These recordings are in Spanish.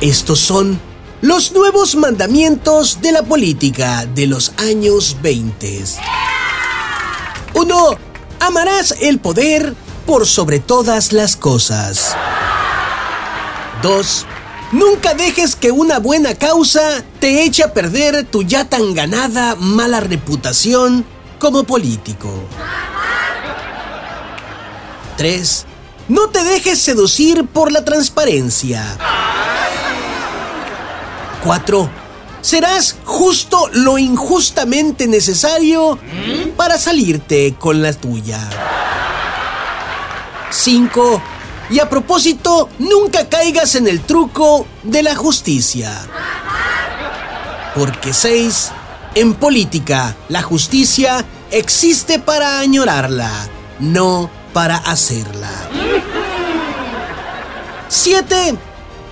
Estos son los nuevos mandamientos de la política de los años 20. 1. Amarás el poder por sobre todas las cosas. 2. Nunca dejes que una buena causa te eche a perder tu ya tan ganada mala reputación como político. 3. No te dejes seducir por la transparencia. 4. Serás justo lo injustamente necesario para salirte con la tuya. 5. Y a propósito, nunca caigas en el truco de la justicia. Porque 6. En política, la justicia existe para añorarla, no para hacerla. 7.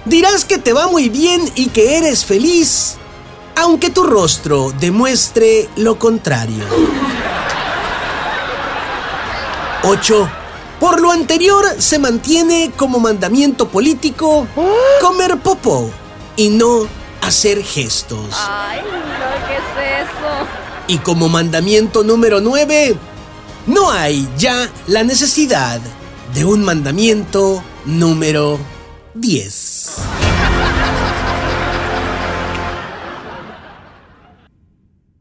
Dirás que te va muy bien y que eres feliz, aunque tu rostro demuestre lo contrario. 8. Por lo anterior se mantiene como mandamiento político comer popó y no hacer gestos. Ay, no, ¿qué es eso? Y como mandamiento número 9, no hay ya la necesidad de un mandamiento número 10.